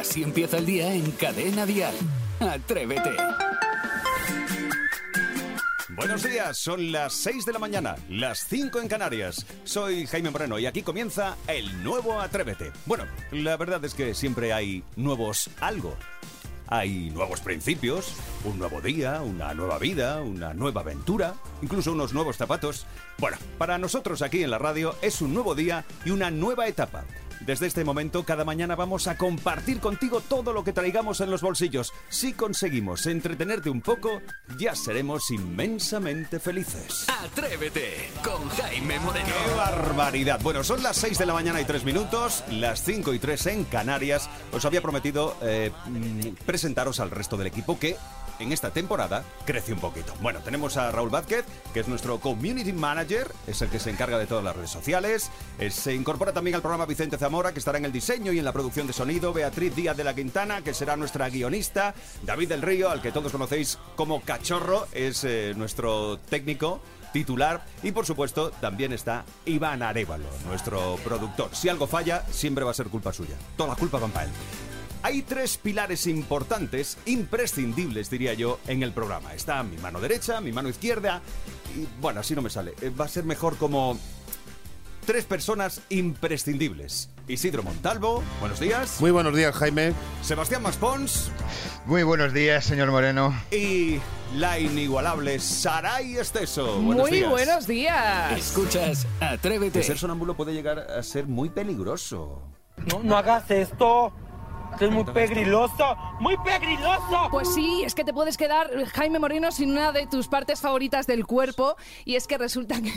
Así empieza el día en Cadena Dial. Atrévete. Buenos días, son las 6 de la mañana, las 5 en Canarias. Soy Jaime Moreno y aquí comienza el nuevo Atrévete. Bueno, la verdad es que siempre hay nuevos algo. Hay nuevos principios, un nuevo día, una nueva vida, una nueva aventura, incluso unos nuevos zapatos. Bueno, para nosotros aquí en la radio es un nuevo día y una nueva etapa. Desde este momento, cada mañana vamos a compartir contigo todo lo que traigamos en los bolsillos. Si conseguimos entretenerte un poco, ya seremos inmensamente felices. Atrévete con Jaime Moreno. ¡Qué barbaridad! Bueno, son las 6 de la mañana y 3 minutos, las 5 y 3 en Canarias. Os había prometido eh, mm, presentaros al resto del equipo que en esta temporada crece un poquito. Bueno, tenemos a Raúl Vázquez, que es nuestro Community Manager, es el que se encarga de todas las redes sociales. Eh, se incorpora también al programa Vicente Zamora, que estará en el diseño y en la producción de sonido. Beatriz Díaz de la Quintana, que será nuestra guionista. David del Río, al que todos conocéis como Cachorro, es eh, nuestro técnico titular y por supuesto también está Iván Arevalo, nuestro productor. Si algo falla, siempre va a ser culpa suya. Toda la culpa va para él. Hay tres pilares importantes, imprescindibles diría yo, en el programa. Está mi mano derecha, mi mano izquierda y bueno, así no me sale. Eh, Va a ser mejor como tres personas imprescindibles. Isidro Montalvo, buenos días. Muy buenos días, Jaime. Sebastián Maspons Muy buenos días, señor Moreno. y la inigualable Saray Esteso. Buenos Muy días. buenos días. Escuchas Atrévete. Que ser sonámbulo puede llegar a ser muy peligroso. No, no hagas esto. Esto es muy pegriloso. ¡Muy pegriloso! Pues sí, es que te puedes quedar, Jaime Moreno, sin una de tus partes favoritas del cuerpo. Y es que resulta que,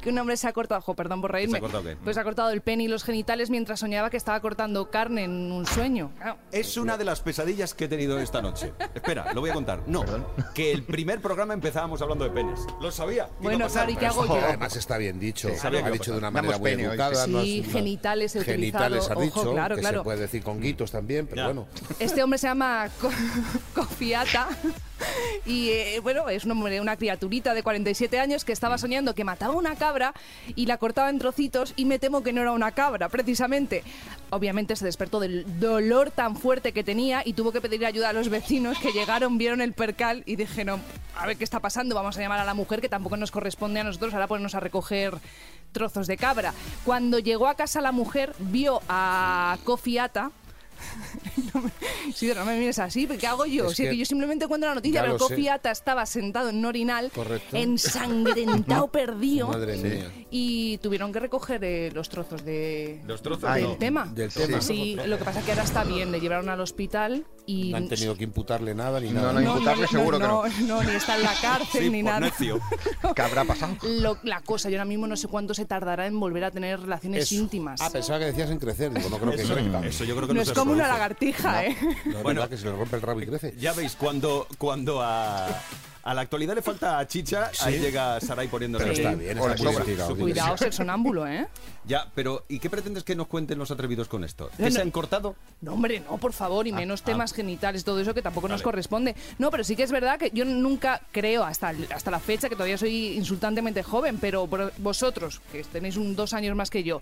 que un hombre se ha cortado, ojo, perdón por reírme. ¿Se ha cortado qué? Pues se ha cortado el pene y los genitales mientras soñaba que estaba cortando carne en un sueño. Claro. Es una de las pesadillas que he tenido esta noche. Espera, lo voy a contar. No, que el primer programa empezábamos hablando de penes. Lo sabía. Bueno, claro, ¿y qué hago yo? además está bien dicho. sabía que ha dicho de una manera muy educada. sí. no Sí, genitales he Genitales utilizado. has dicho, Ojo, claro, que claro. se puede decir conguitos también, pero Ya. bueno. Este hombre se llama Co- Cofiata y eh, bueno, es un hombre, una criaturita de 47 años que estaba soñando que mataba una cabra y la cortaba en trocitos y me temo que no era una cabra, precisamente. Obviamente se despertó del dolor tan fuerte que tenía y tuvo que pedir ayuda a los vecinos que llegaron, vieron el percal y dijeron, a ver qué está pasando, vamos a llamar a la mujer que tampoco nos corresponde a nosotros ahora ponernos a recoger trozos de cabra. Cuando llegó a casa la mujer, vio a Sí, no me mires así, ¿qué hago yo? Es Si es que- que yo simplemente cuento la noticia, Ya pero lo sé. Kofi Ata estaba sentado en un orinal, Correcto. ensangrentado, perdido, Madre mía. y tuvieron que recoger eh, los trozos de, Los trozos Ay. del no. tema. Del tema. Sí, lo que pasa es que ahora está bien, le llevaron al hospital y... No han tenido que imputarle nada ni No, nada. no, imputarle seguro que no. no, ni está en la cárcel Sí, ni nada. necio. ¿Qué habrá pasado? Lo- la cosa, yo ahora mismo no sé cuánto se tardará en volver a tener relaciones Eso. íntimas. Ah, pensaba que decías en crecer. Digo, no creo que crezca. eso yo creo que no no, es se como una lagartija, ¿eh? No Bueno. verdad que se le rompe el rabo y crece. Ya veis, cuando, cuando a, a la actualidad le falta chicha, ahí llega Saray poniéndose. Pero está bien, está. Cuidado, ser sonámbulo, ¿eh? Ya, pero ¿y qué pretendes que nos cuenten los atrevidos con esto? ¿Que No, se no. han cortado? No, hombre, no, por favor, y menos temas genitales, todo eso que tampoco nos corresponde. No, pero sí que es verdad que yo nunca creo, hasta, hasta la fecha, que todavía soy insultantemente joven, pero vosotros, que tenéis un, dos años más que yo,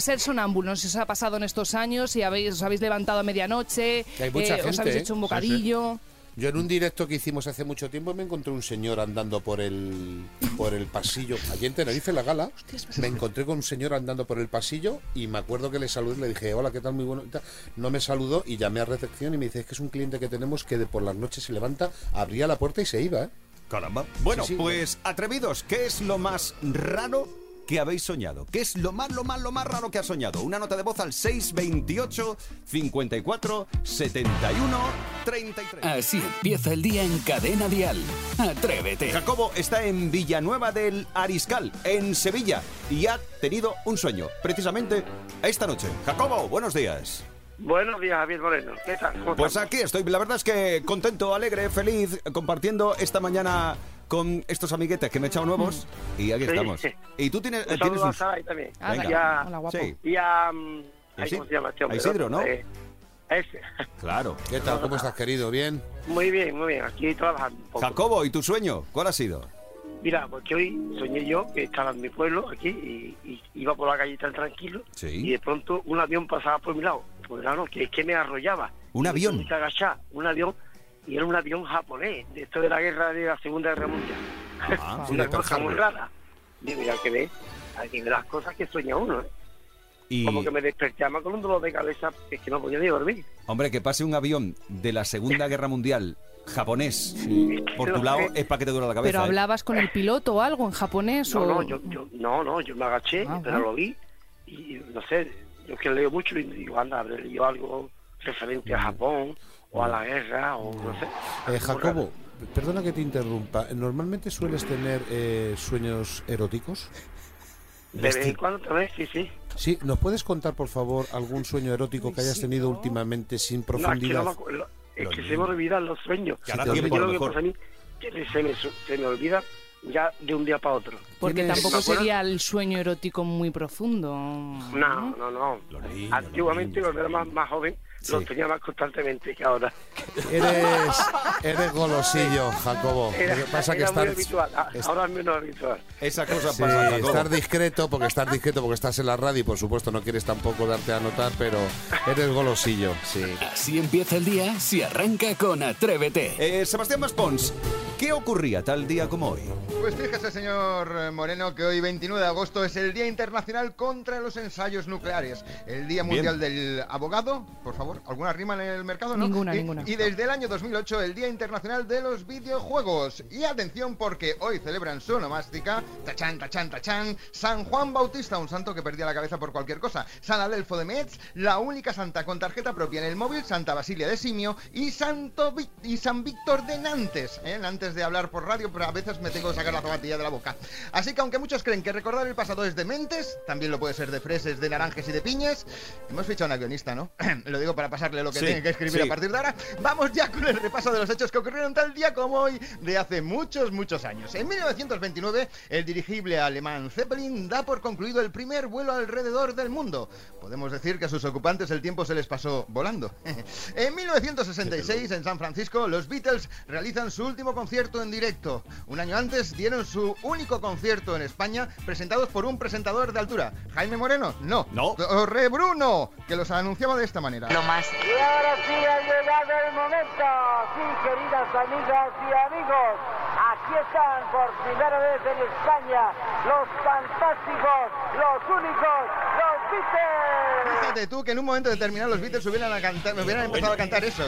ser sonámbulo, no sé si os ha pasado en estos años, si habéis, os habéis levantado a medianoche, hay mucha os gente, habéis ¿eh? hecho un Sí, bocadillo. Yo en un directo que hicimos hace mucho tiempo me encontré un señor andando por el por el pasillo. Allí en Tenerife, la gala, me encontré con un señor andando por el pasillo y me acuerdo que le saludé y le dije, hola, ¿qué tal? Muy bueno. No me saludó y llamé a recepción y me dice, es que es un cliente que tenemos que de por las noches se levanta, abría la puerta y se iba, ¿eh? Caramba. Bueno, Sí, sí. pues atrevidos, ¿qué es lo más raro que habéis soñado? ¿Qué es lo más, lo más, lo más raro que has soñado? Una nota de voz al 628 54 71 33. Así empieza el día en Cadena Dial. Atrévete. Jacobo está en Villanueva del Ariscal, en Sevilla, y ha tenido un sueño, precisamente esta noche. Jacobo, buenos días. Buenos días, Javier Moreno. ¿Qué tal? ¿Cómo Pues estamos? aquí estoy, la verdad es que contento, alegre, feliz, compartiendo esta mañana con estos amiguetes que me he echado nuevos y aquí Sí. estamos. Y tú tienes, Un tienes un... a Saray también. Ah, Venga. Y a, Hola, guapo. Sí, y a, mm, ay, Isi- ¿Cómo se llama este hombre? a Isidro, ¿no? Eh, a ese. claro. ¿Qué tal? ¿Cómo estás, querido? ¿Bien? Muy bien, muy bien. Aquí trabajando un poco. Jacobo, ¿y tu sueño? ¿Cuál ha sido? Mira, porque hoy soñé yo que estaba en mi pueblo aquí y, y iba por la calle tan tranquilo Sí. y de pronto un avión pasaba por mi lado. Pues claro, que es que me arrollaba. ¿Un avión? un avión, y era un avión japonés, de esto de la guerra de la Segunda Guerra Mundial. Ah, una cosa muy rara. Digo, ya que ve, aquí ve las cosas que sueña uno, ¿eh? Y, Como que me despertaba con un dolor de cabeza, es que no podía ni dormir. hombre, que pase un avión de la Segunda Guerra Mundial japonés por tu lado es para que te duele la cabeza. Pero ¿eh? hablabas con el piloto o algo en japonés No, o... no, yo, yo, no, no, yo me agaché, Ah, pero bueno. lo vi y no sé, yo que leo mucho y digo, anda, habré leído algo referente a Japón o a la guerra o no sé. Eh, Jacobo, perdona que te interrumpa. ¿Normalmente sueles tener eh, sueños eróticos? De vez en cuando también, sí, sí. Sí, ¿nos puedes contar, por favor, algún sueño erótico que hayas tenido últimamente sin No, es que, no profundidad? es que se me olvidan los sueños. Yo tiempo, a lo lo que pasa a mí, que se me, se me olvida ya de un día para otro. Porque ¿Tienes- tampoco sería el sueño erótico muy profundo. No, no, no. Antiguamente, cuando era más, más joven, los tenía más constantemente que ahora. Eres, eres golosillo, Jacobo. Era, Lo que pasa que muy estar, habitual, a- es- ahora es menos habitual. Esa cosa sí, pasa, Jacobo. estar discreto, porque estar discreto, porque estás en la radio y por supuesto no quieres tampoco darte a notar, pero eres golosillo, sí. Así empieza el día si arranca con Atrévete. Eh, Sebastián Maspons, ¿qué ocurría tal día como hoy? Pues fíjese, señor Moreno, que hoy 29 de agosto es el Día Internacional contra los Ensayos Nucleares. El Día Bien. Mundial del Abogado, por favor, ¿alguna rima en el mercado? No? Ninguna, y, ninguna. Y desde el año 2008 el Día Internacional de los Videojuegos. Y atención porque hoy celebran su onomástica, tachán, tachán, tachán, San Juan Bautista, un santo que perdía la cabeza por cualquier cosa, San Adelfo de Metz, la única santa con tarjeta propia en el móvil, Santa Basilia de Simio y, Santo y San Víctor de Nantes. ¿eh? Antes de hablar por radio, pero a veces me tengo que sacar la zapatilla de la boca. Así que aunque muchos creen que recordar el pasado es de mentes, también lo puede ser de freses, de naranjes y de piñas, hemos fichado una guionista, ¿no? lo digo para pasarle lo que Sí, tiene que escribir sí. a partir de ahora. Vamos ya con el repaso de los hechos que ocurrieron tal día como hoy de hace muchos, muchos años. En 1929, el dirigible alemán Zeppelin da por concluido el primer vuelo alrededor del mundo. Podemos decir que a sus ocupantes el tiempo se les pasó volando. en 1966, en San Francisco, los Beatles realizan su último concierto en directo. Un año antes dieron su único concierto en España, presentados por un presentador de altura. Jaime Moreno, no. No. Torre Bruno, que los anunciaba de esta manera. Y ahora sí ha llegado el momento. Sí, queridas amigas y amigos. Aquí están por primera vez en España los fantásticos, los únicos, los Beatles. Fíjate tú que en un momento determinado los Beatles hubieran, a cantar- hubieran empezado a cantar eso.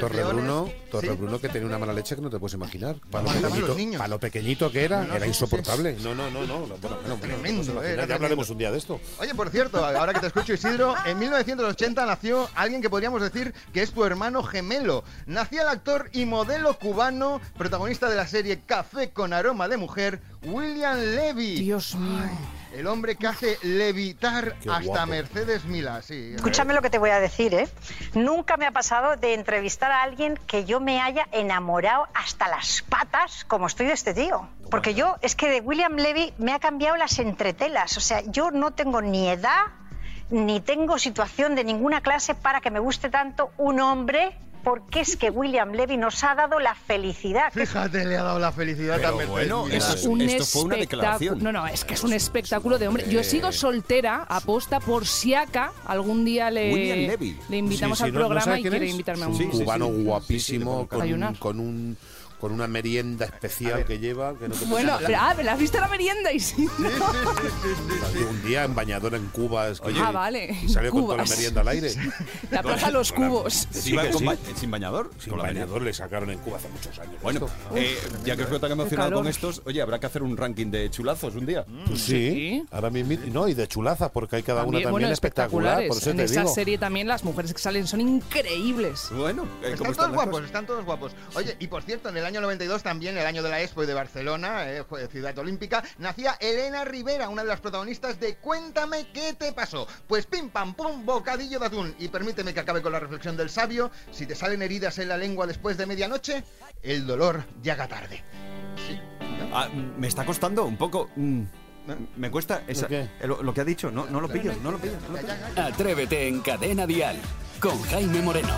Torre Bruno, Torre ¿Sí? Bruno que tenía una mala leche que no te puedes imaginar. Para lo, pequeñito, los niños. para lo pequeñito que era, No, no, era insoportable. No, no, no, no. Bueno, Tremendo, puedes eh, ya hablaremos tremendo. un día de esto. Oye, por cierto, ahora que te escucho Isidro, en 1980 nació alguien que podríamos decir que es tu hermano gemelo. Nacía el actor y modelo cubano, protagonista de la serie Café con aroma de mujer, William Levy. Dios mío. El hombre que hace levitar Qué hasta guapo. Mercedes Mila, sí. Escúchame lo que te voy a decir, ¿eh? Nunca me ha pasado de entrevistar a alguien que yo me haya enamorado hasta las patas como estoy de este tío. Porque yo, es que de William Levy me ha cambiado las entretelas. O sea, yo no tengo ni edad ni tengo situación de ninguna clase para que me guste tanto un hombre. Porque es que William Levy nos ha dado la felicidad. Fíjate, le ha dado la felicidad Pero a Mercedes bueno, Milá. eso Es es- un esto fue una declaración. No, no, es que es un espectáculo de hombre. Yo sigo soltera, aposta por si acá algún día le, William Levy. le invitamos Sí, sí, al ¿no- no programa y quiere es? invitarme a un cubano sí, sí, guapísimo sí, con, un, Desayunar. con un con una merienda especial que lleva que no te Bueno, pero, ah, ¿me la has visto la merienda? Y sí. imaginar. un día en bañadora en Cuba es que- Ah, vale. y salió con toda la merienda al aire La plaza Los Cubos. ¿Se Sí, ba- sin bañador? sin Con la bañador le sacaron en Cuba hace muchos años Bueno, eh, ya que os veo tan emocionado con estos, oye, habrá que hacer un ranking de chulazos un día. Pues sí, Sí. ahora mismo no y de chulaza porque hay cada una También, bueno, espectacular espectaculares. por eso en te esa digo serie también las mujeres que salen son increíbles. Bueno, eh, ¿cómo Están están todos guapos, están todos guapos. Oye, y por cierto, en el año 92 también, el año de la Expo y de Barcelona, eh, ciudad olímpica, nacía Elena Rivera, una de las protagonistas de Cuéntame qué te pasó. Pues pim pam pum, bocadillo de atún. Y permíteme que acabe con la reflexión del sabio, si te salen heridas en la lengua después de medianoche, el dolor llega tarde. Ah, mm, me está costando un poco. mm, me cuesta esa- eh, lo, lo que ha dicho. No, no lo pillo, no lo pillo. no lo pillo. Atrévete en Cadena Dial con Jaime Moreno.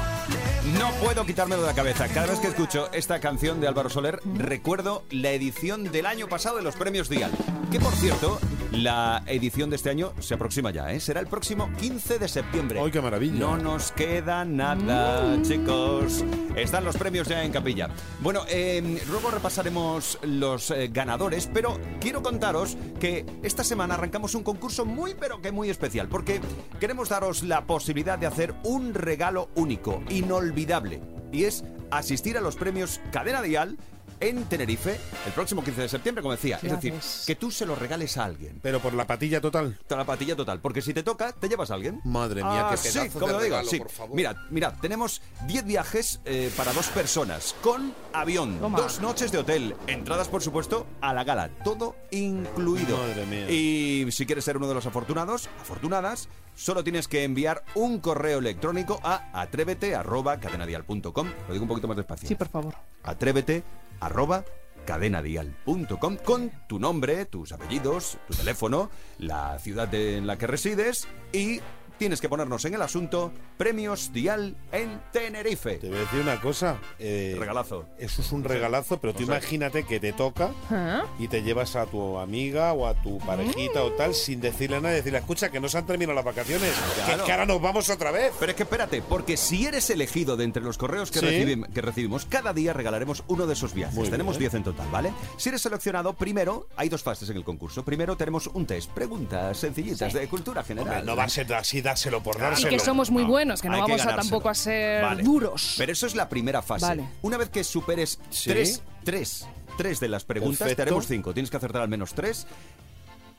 No puedo quitármelo de la cabeza. Cada vez que escucho esta canción de Álvaro Soler, recuerdo la edición del año pasado de los premios Dial. Que por cierto, La edición de este año se aproxima ya, ¿eh? Será el próximo 15 de septiembre. ¡Ay, qué maravilla! No nos queda nada, chicos. Están los premios ya en capilla. Bueno, eh, luego repasaremos los eh, ganadores, pero quiero contaros que esta semana arrancamos un concurso muy, pero que muy especial, porque queremos daros la posibilidad de hacer un regalo único, inolvidable, y es asistir a los premios Cadena Dial en Tenerife el próximo 15 de septiembre, como decía. Es decir, que tú se lo regales a alguien. Pero por la patilla total. La patilla total, porque si te toca, te llevas a alguien. Madre mía, Ah, qué sí, pedazo como de lo digo, regalo, sí. por favor. Mirad, mirad, tenemos 10 viajes eh, para dos personas, con avión, Toma. dos noches de hotel, entradas, por supuesto, a la gala, todo incluido. Madre mía. Y si quieres ser uno de los afortunados, afortunadas, solo tienes que enviar un correo electrónico a atrévete@cadenadial.com. Lo digo un poquito más despacio. Sí, por favor. Atrévete arroba cadenadial.com con tu nombre, tus apellidos, tu teléfono, la ciudad en la que resides y tienes que ponernos en el asunto Premios Dial en Tenerife. Te voy a decir una cosa. eh, Regalazo. Eso es un regalazo, pero tú O sea- imagínate que te toca Ah. y te llevas a tu amiga o a tu parejita o tal sin decirle a nadie, decirle, escucha, que no se han terminado las vacaciones, Claro. que, que ahora nos vamos otra vez. Pero es que espérate, porque si eres elegido de entre los correos que, Sí. recibim- que recibimos, cada día regalaremos uno de esos viajes. Muy tenemos bien. 10 en total, ¿vale? Si eres seleccionado, primero, hay dos fases en el concurso. Primero tenemos un test, preguntas sencillitas de cultura general. Hombre, no va a ser así dárselo por Y dárselo. que somos muy No, buenos, que no hay que vamos a tampoco a ser Vale. duros. Pero eso es la primera fase. Vale. Una vez que superes Sí. tres, tres, tres de las preguntas, Perfecto. te haremos cinco. Tienes que acertar al menos tres.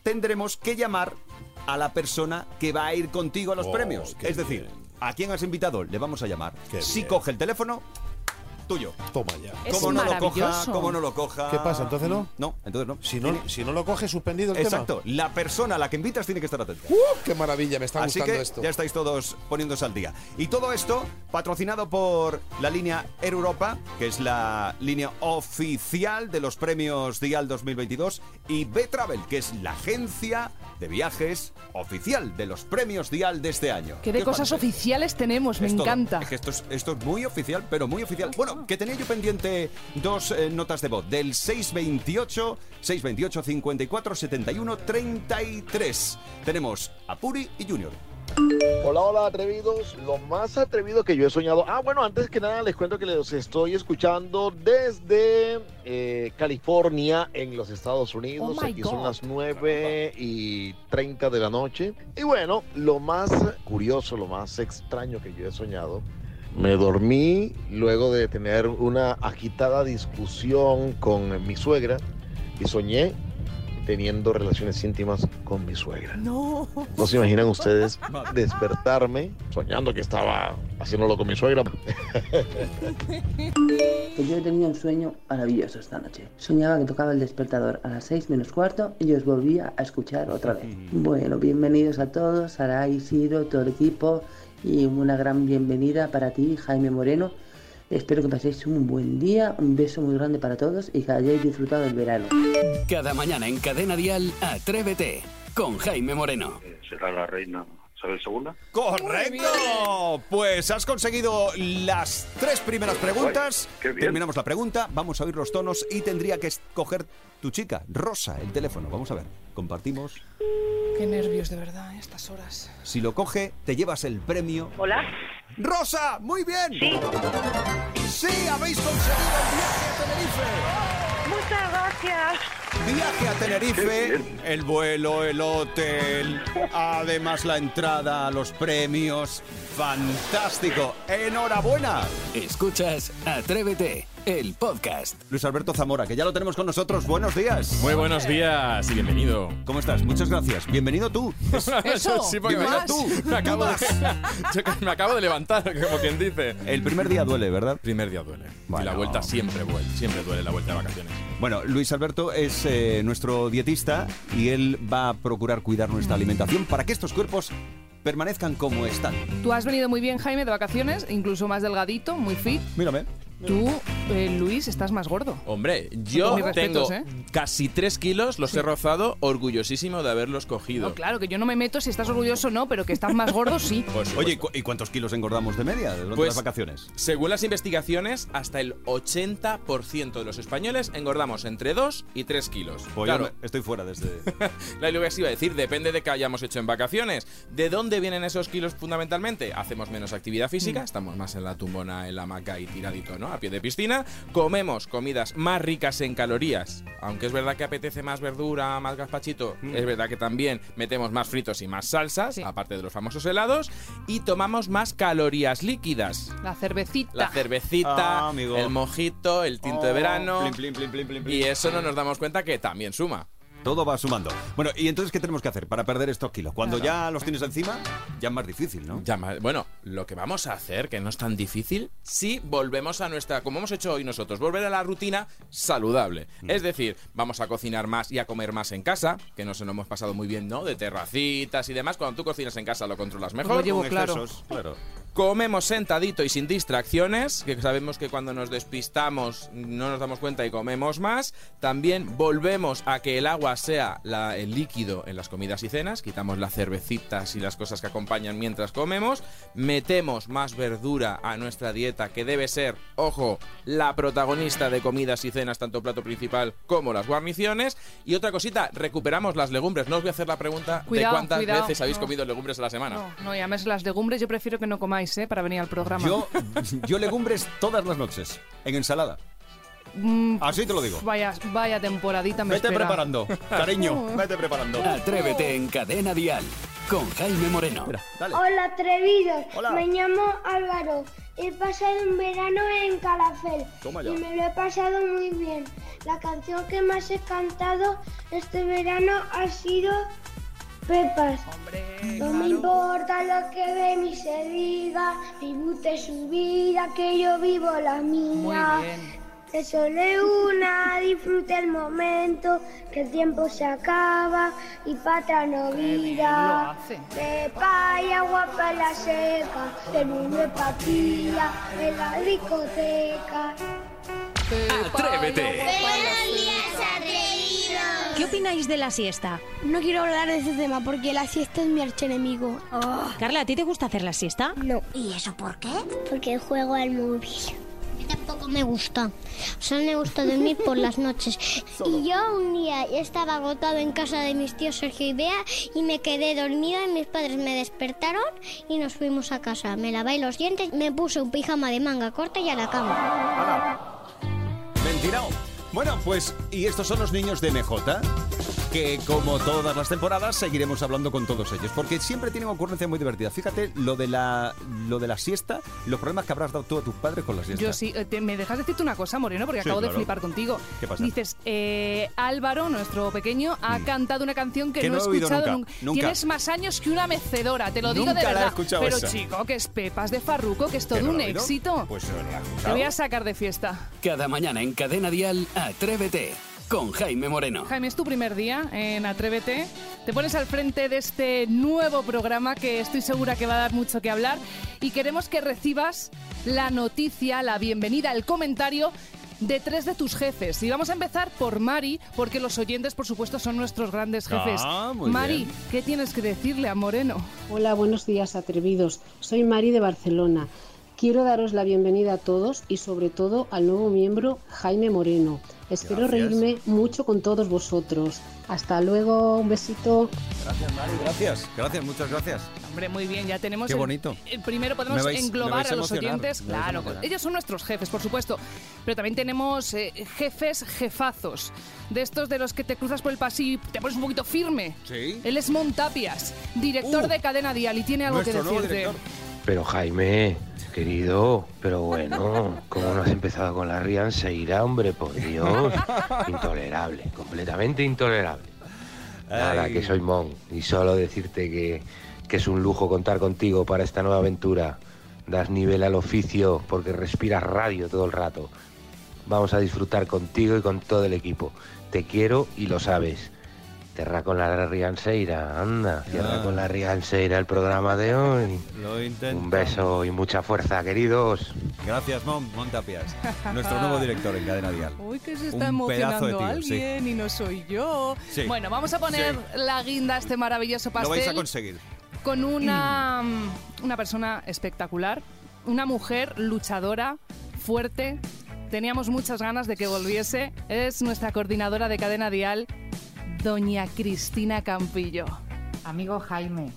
Tendremos que llamar a la persona que va a ir contigo a los Oh, premios. Es decir, bien. a quién has invitado le vamos a llamar. Qué si bien. coge el teléfono, tuyo. Toma ya. Es como no lo coja, como no lo coja. ¿Qué pasa? ¿Entonces no? No, entonces no. Si no, si no lo coges, suspendido el Exacto. La persona a la que invitas tiene que estar atenta. ¡Uh, ¡Qué maravilla! Me está Así gustando que esto. ya estáis todos poniéndose al día. Y todo esto patrocinado por la línea Air Europa, que es la línea oficial de los premios Dial 2022, y B-Travel, que es la agencia de viajes oficial de los premios Dial de este año. ¿Qué de os cosas parece? oficiales tenemos? Me Es todo. encanta. Es que esto es, esto es muy oficial, pero muy oficial. Bueno, que tenía yo pendiente dos eh, notas de voz. Del 628, 628 54 71 33. Tenemos a Puri y Junior. Hola, hola, atrevidos. Lo más atrevido que yo he soñado. Ah, bueno, antes que nada les cuento que los estoy escuchando desde eh, California, en los Estados Unidos. Oh Aquí son las 9 y 30 de la noche. Y bueno, lo más curioso, lo más extraño que yo he soñado. Me dormí luego de tener una agitada discusión con mi suegra y soñé teniendo relaciones íntimas con mi suegra. No. ¿No se imaginan ustedes despertarme soñando que estaba haciéndolo con mi suegra? Pues yo he tenido un sueño maravilloso esta noche. Soñaba que tocaba el despertador a las 6 menos cuarto y os volvía a escuchar otra vez. Bueno, bienvenidos a todos, Sara, Isidro, todo el equipo y una gran bienvenida para ti, Jaime Moreno. Espero que paséis un buen día, un beso muy grande para todos y que hayáis disfrutado del verano. Cada mañana en Cadena Dial, Atrévete con Jaime Moreno. Será la reina Isabel II. ¡Correcto! Pues has conseguido las tres primeras preguntas. Terminamos la pregunta, vamos a oír los tonos y tendría que escoger tu chica, Rosa, el teléfono. Vamos a ver. Compartimos. Qué nervios, de verdad, a estas horas. Si lo coge, te llevas el premio. Hola. ¡Rosa! ¡Muy bien! Sí. ¡Sí! ¡Habéis conseguido el viaje a Tenerife! Muchas gracias. Viaje a Tenerife, el vuelo, el hotel, además la entrada a los premios. ¡Fantástico! ¡Enhorabuena! Escuchas Atrévete, el podcast. Luis Alberto Zamora, que ya lo tenemos con nosotros. Buenos días. Muy buenos días y bienvenido. ¿Cómo estás? Muchas gracias. Bienvenido tú. Eso, sí, porque ¿qué me, más? tú. me acabo de. Yo me acabo de levantar, como quien dice. El primer día duele, ¿verdad? Primer día duele. Bueno. Y la vuelta siempre duele, siempre duele la vuelta de vacaciones. Bueno, Luis Alberto es eh, nuestro dietista y él va a procurar cuidar nuestra alimentación para que estos cuerpos permanezcan como están. Tú has venido muy bien, Jaime, de vacaciones, incluso más delgadito, muy fit. Mírame. Tú eh, Luis, estás más gordo. Hombre, yo respetos, tengo ¿eh? casi tres kilos, los he rozado, orgullosísimo de haberlos cogido. No, claro, que yo no me meto si estás orgulloso no, pero que estás más gordo sí. Oye, ¿y cu- ¿y cuántos kilos engordamos de media durante Pues- las vacaciones? Según las investigaciones, hasta el 80% de los españoles engordamos entre 2 y 3 kilos. Pues claro, yo me- estoy fuera desde... la lo que os iba a decir, depende de qué hayamos hecho en vacaciones. ¿De dónde vienen esos kilos fundamentalmente? Hacemos menos actividad Mm. física, estamos más en la tumbona, en la hamaca y tiradito, ¿no? A pie de piscina. Comemos comidas más ricas en calorías. Aunque es verdad que apetece más verdura, más gazpachito, Mm. es verdad que también metemos más fritos y más salsas, aparte de los famosos helados. Y tomamos más calorías líquidas. La cervecita. La cervecita, Ah, amigo. el mojito, el tinto de Oh, verano. plin, plin, plin, plin, plin, plin. Y eso no nos damos cuenta que también suma. Todo va sumando. Bueno, ¿y entonces qué tenemos que hacer para perder estos kilos? Cuando ya los tienes encima, ya es más difícil, ¿no? Ya ma- bueno, lo que vamos a hacer, que no es tan difícil, si volvemos a nuestra, como hemos hecho hoy nosotros, volver a la rutina saludable. Mm. Es decir, vamos a cocinar más y a comer más en casa, que nos lo hemos pasado muy bien, ¿no? De terracitas y demás. Cuando tú cocinas en casa lo controlas mejor. Lo llevo Con claro. excesos, claro. Comemos sentadito y sin distracciones, que sabemos que cuando nos despistamos no nos damos cuenta y comemos más. También volvemos a que el agua sea la- el líquido en las comidas y cenas, quitamos las cervecitas y las cosas que acompañan mientras comemos. Metemos más verdura a nuestra dieta, que debe ser, ojo, la protagonista de comidas y cenas, tanto plato principal como las guarniciones. Y otra cosita, recuperamos las legumbres. No os voy a hacer la pregunta Cuidado, de cuántas cuidado, veces habéis no. comido legumbres a la semana. No, no, y además las legumbres yo prefiero que no comáis, ¿eh? Para venir al programa. Yo, yo legumbres todas las noches, en ensalada. Mm, Así te lo digo. Vaya, vaya temporadita me Vete espera. preparando, cariño, vete preparando. Atrévete en Cadena Dial con Jaime Moreno. Dale. Hola atrevidos, Hola. me llamo Álvaro. He pasado un verano en Calafel Toma ya. y me lo he pasado muy bien. La canción que más he cantado este verano ha sido Pepas. no me importa lo que de mí se diga, disfrute su vida, que yo vivo la mía. Muy bien. Que solo es una, disfrute el momento, que el tiempo se acaba y para otra no hace. Pepa y agua para la seca, de papilla, en la discoteca. Atrévete. ¿Qué opináis de la siesta? No quiero hablar de ese tema porque la siesta es mi archienemigo. Carla, ¿a ti te gusta hacer la siesta? No, ¿Y eso por qué? porque juego al móvil. Tampoco me gusta. Solo me gusta dormir por las noches. Y yo un día estaba agotado en casa de mis tíos Sergio y Bea y me quedé dormida y mis padres me despertaron y nos fuimos a casa. Me lavé los dientes, me puse un pijama de manga corta y a la cama. Mentirao. Bueno, pues, y estos son los niños de MJ, que como todas las temporadas seguiremos hablando con todos ellos, porque siempre tienen ocurrencias muy divertidas. Fíjate lo de la lo de la siesta, los problemas que habrás dado tú a tus padres con la siesta. Yo sí, eh, te- me dejas decirte una cosa, Moreno, porque Sí, acabo de flipar contigo. ¿Qué pasa? Dices, eh, Álvaro, nuestro pequeño, ha cantado una canción que, Que no, no he escuchado nunca, nunca. nunca. Tienes más años que una mecedora, te lo digo Nunca de la he verdad. escuchado Pero esa. chico, que es Pepas de Farruco, que es todo ¿Que no un éxito. Pues no la he Te voy a sacar de fiesta. Cada mañana en Cadena Dial, Atrévete con Jaime Moreno. Jaime, es tu primer día en Atrévete. Te pones al frente de este nuevo programa que estoy segura que va a dar mucho que hablar y queremos que recibas la noticia, la bienvenida, el comentario de tres de tus jefes. Y vamos a empezar por Mari, porque los oyentes, por supuesto, son nuestros grandes jefes. Ah, muy Mari, bien. ¿qué tienes que decirle a Moreno? Hola, buenos días atrevidos. Soy Mari de Barcelona. Quiero daros la bienvenida a todos y sobre todo al nuevo miembro Jaime Moreno. Espero Gracias. reírme mucho con todos vosotros. Hasta luego, un besito. Gracias, Mari, gracias. Gracias, muchas gracias. Hombre, muy bien, ya tenemos. Qué el- bonito. El, primero podemos vais- englobar a a los oyentes. a Claro, ellos son nuestros jefes, por supuesto. Pero también tenemos eh, jefes jefazos. De estos de los que te cruzas por el pasillo y te pones un poquito firme. Sí. Él es Montapias, director Uh, de Cadena Dial y tiene algo que decirte. director. Pero Jaime, querido, pero bueno, ¿cómo no has empezado con la rianseira, hombre? Por Dios. Intolerable, completamente intolerable. Nada, Ay. que soy Mon. Y solo decirte que, que es un lujo contar contigo para esta nueva aventura. Das nivel al oficio porque respiras radio todo el rato. Vamos a disfrutar contigo y con todo el equipo. Te quiero y lo sabes. Cierra con la rianseira, anda. Cierra Ah. con la rianseira el programa de hoy. Lo intento. Un beso y mucha fuerza, queridos. Gracias, Mon Montapias. Nuestro nuevo director en Cadena Dial. Uy, que se Un está pedazo de emocionando tío, sí. alguien y no soy yo. Sí. Bueno, vamos a poner Sí. la guinda a este maravilloso Lo vais a pastel conseguir. con una, mm, una persona espectacular, una mujer luchadora, fuerte. Teníamos muchas ganas de que volviese. Es nuestra coordinadora de cadena dial, doña Cristina Campillo. Amigo Jaime,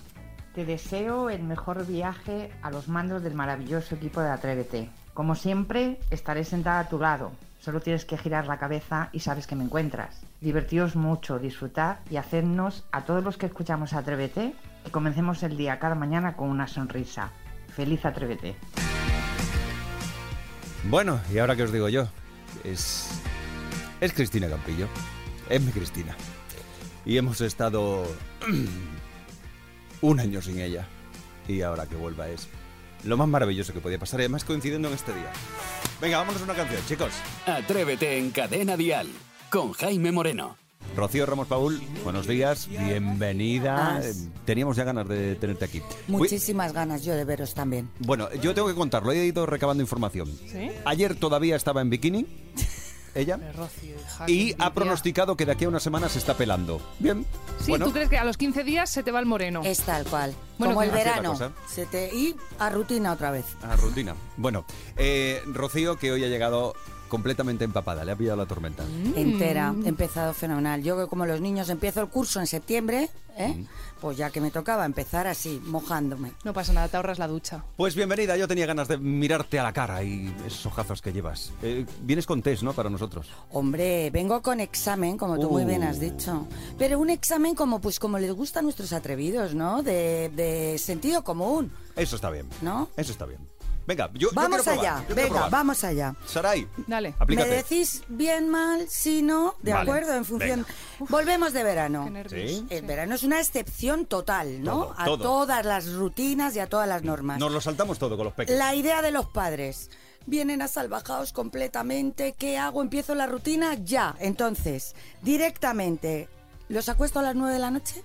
te deseo el mejor viaje a los mandos del maravilloso equipo de Atrévete. Como siempre, estaré sentada a tu lado. Solo tienes que girar la cabeza y sabes que me encuentras. Divertíos mucho, disfrutad y hacernos a todos los que escuchamos Atrévete que comencemos el día cada mañana con una sonrisa. Feliz Atrévete. Bueno, y ahora que os digo yo, es. Es Cristina Campillo. Es mi Cristina. Y hemos estado. un año sin ella. Y ahora que vuelva es. Lo más maravilloso que podía pasar, y además coincidiendo en este día. Venga, vámonos a una canción, chicos. Atrévete en Cadena Dial con Jaime Moreno. Rocío Ramos Paul, buenos días, bienvenida. Teníamos ya ganas de tenerte aquí. Uy, Muchísimas ganas yo de veros también. bueno, yo tengo que contarlo, he ido recabando información. ¿Sí? Ayer todavía estaba en bikini, ella, y ha pronosticado que de aquí a una semana se está pelando. Bien. Sí, bueno, ¿tú crees que a los 15 días se te va el moreno? Es tal cual. Bueno, Como el verano. Se te... Y a rutina otra vez. a rutina. Bueno, eh, Rocío, que hoy ha llegado completamente empapada, le ha pillado la tormenta. Entera. He empezado fenomenal. Yo como los niños empiezo el curso en septiembre, ¿eh? Mm. pues ya que me tocaba empezar así, mojándome. No pasa nada, te ahorras la ducha. Pues bienvenida, yo tenía ganas de mirarte a la cara y esos ojazos que llevas. Eh, vienes con test, ¿no? Para nosotros. Hombre, vengo con examen, como tú muy bien has Uh. dicho. Pero un examen como pues como les gusta a nuestros atrevidos, ¿no? De, de sentido común, Eso está bien. ¿no? Eso está bien. Venga, yo, yo vamos probar, allá, yo venga, vamos allá. Saray, Dale. aplícate. ¿Me decís bien, mal, si no? De Vale. acuerdo, en función. Volvemos de verano. Sí. El verano es una excepción total, ¿no? Todo, a todo. todas las rutinas y a todas las normas. Nos lo saltamos todo con los peques. La idea de los padres. Vienen asalvajados completamente. ¿Qué hago? ¿Empiezo la rutina? Ya. Entonces, directamente, ¿los acuesto a las 9 de la noche?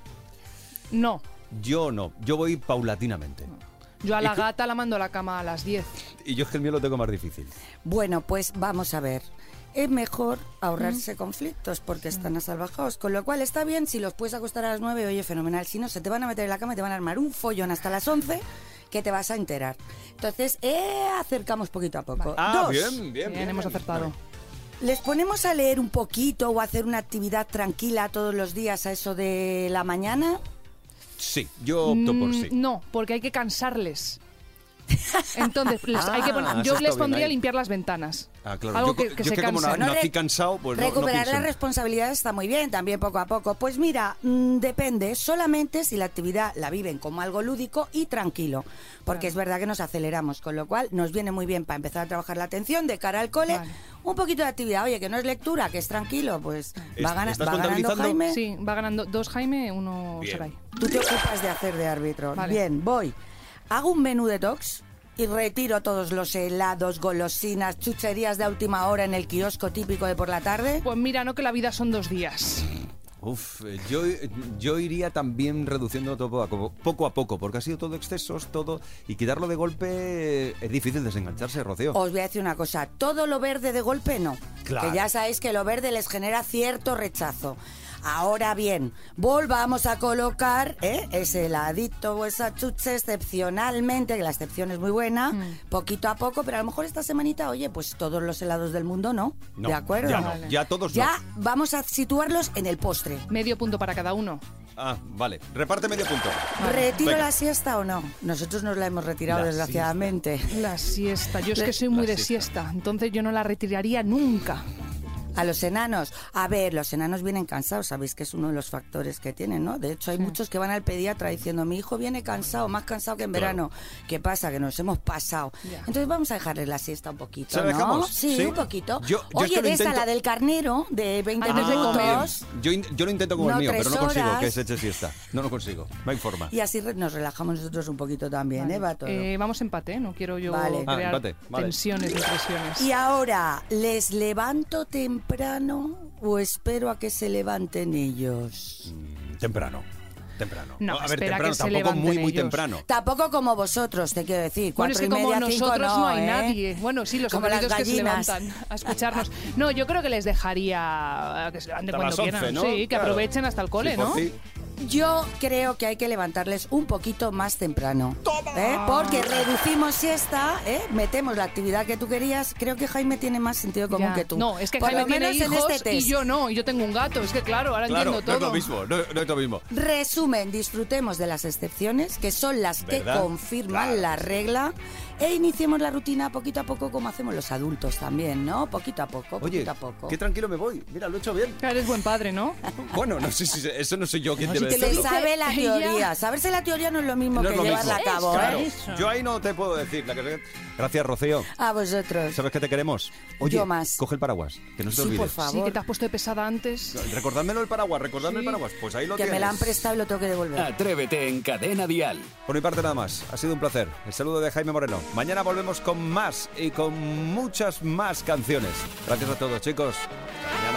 No. Yo no, yo voy paulatinamente. Yo a ¿Y la tú? gata la mando a la cama a las 10. Y yo es que el mío lo tengo más difícil. Bueno, pues vamos a ver. Es mejor ahorrarse conflictos porque están asalvajados. Con lo cual está bien si los puedes acostar a las 9, oye, fenomenal. Si no, se te van a meter en la cama y te van a armar un follón hasta las 11 que te vas a enterar. Entonces, eh, acercamos poquito a poco. Ah, Dos, bien, bien, bien. hemos acertado. ¿Les ponemos a leer un poquito o a hacer una actividad tranquila todos los días a eso de la mañana? Sí, yo opto por Mm, sí. No, porque hay que cansarles. Entonces, les- hay que Ah, poner- eso yo está les bien pondría a ahí. limpiar las ventanas. Ah, claro. Algo yo, que- que yo se como canse. na- No, nací re- cansado, pues no- no, Recuperar pienso las en- responsabilidades está muy bien, también poco a poco. Pues mira, mm, depende, solamente si la actividad la viven como algo lúdico y tranquilo, porque es verdad que nos aceleramos, con lo cual nos viene muy bien para empezar a trabajar la atención de cara al cole. Un poquito de actividad, oye, que no es lectura, que es tranquilo, pues va, gana- ¿Estás va ganando contabilizando? Jaime. Sí, va ganando dos Jaime, uno Bien. Saray. Tú te ocupas de hacer de árbitro. Vale. Bien, voy. Hago un menú detox y retiro todos los helados, golosinas, chucherías de última hora en el kiosco típico de por la tarde. Pues mira, no que la vida son dos días. Uf, eh, yo, yo iría también reduciendo todo a poco, poco a poco, porque ha sido todo excesos, todo. Y quitarlo de golpe eh, es difícil desengancharse, Rocío. Os voy a decir una cosa, todo lo verde de golpe no. Claro. Que ya sabéis que lo verde les genera cierto rechazo. Ahora bien, volvamos a colocar ¿eh? ese heladito o esa chuche excepcionalmente, que la excepción es muy buena, Mm. poquito a poco, pero a lo mejor esta semanita, oye, pues todos los helados del mundo no. No, ¿De acuerdo? Ya, no, ya todos Ya no. vamos a situarlos en el postre. Medio punto para cada uno. Ah, vale. Reparte medio punto. ¿Retiro Venga. la siesta o no? Nosotros nos la hemos retirado, La desgraciadamente. La siesta. Yo es que soy muy La de siesta, entonces yo no la retiraría nunca. A los enanos. A ver, los enanos vienen cansados, sabéis que es uno de los factores que tienen, ¿no? De hecho, hay muchos que van al pediatra diciendo, mi hijo viene cansado, más cansado que en Claro. verano. ¿Qué pasa? Que nos hemos pasado. Entonces vamos a dejarles la siesta un poquito, ¿Se dejamos? Sí, Sí. un poquito. Yo- yo es Oye, de esa, la del carnero, de 20 Antes de minutos. Yo, in- yo lo intento con No, el mío, pero no consigo horas. que se eche siesta. No lo consigo. No hay forma. Y así re- nos relajamos nosotros un poquito también, ¿eh? Va todo. Eh, vamos empate, ¿eh? no quiero yo Vale. Ah, crear empate, vale. tensiones ni presiones. Y ahora, ¿les levanto temprano o espero a que se levanten ellos? Temprano. Temprano. No, a ver, temprano, que se tampoco muy, muy ellos. temprano. Tampoco como vosotros, te quiero decir. Bueno, es que como media, cinco, nosotros no, hay ¿eh? nadie. Bueno, sí, los Como las que se levantan a escucharnos. No, yo creo que les dejaría que se levanten Hasta cuando las 11, quieran. ¿no? Sí, que Claro. aprovechen hasta el cole, Sí, ¿no? ti. Yo creo que hay que levantarles un poquito más temprano. ¿eh? Porque reducimos siesta, ¿eh? metemos la actividad que tú querías. Creo que Jaime tiene más sentido común Ya. que tú. No, es que Por Jaime lo tiene menos en hijos este y yo no, y yo tengo un gato. Es que claro, ahora Claro, no entiendo es todo. lo mismo, no, no es lo mismo. Resumen, disfrutemos de las excepciones, que son las que confirman Claro. la regla, e iniciemos la rutina poquito a poco como hacemos los adultos también, ¿no? Poquito a poco, Oye, poquito a poco. qué tranquilo me voy. Mira, lo he hecho bien. Eres buen padre, ¿no? Bueno, no sé si eso no soy yo quien No, debe lo decirlo. sabe la ella. teoría. Saberse la teoría no es lo mismo No es que lo llevarla mismo. a cabo, Claro, ¿eh? yo ahí no te puedo decir. la que- Gracias, Rocío. A vosotros. ¿Sabes que te queremos? Oye, Yo más. coge el paraguas, que no se te Sí, olvide. por favor. Sí, que te has puesto de pesada antes. Recordádmelo el paraguas, recordadme el paraguas. Pues ahí lo Que tienes. me la han prestado y lo tengo que devolver. Atrévete en Cadena Dial. Por mi parte nada más. Ha sido un placer. El saludo de Jaime Moreno. Mañana volvemos con más y con muchas más canciones. Gracias a todos, chicos.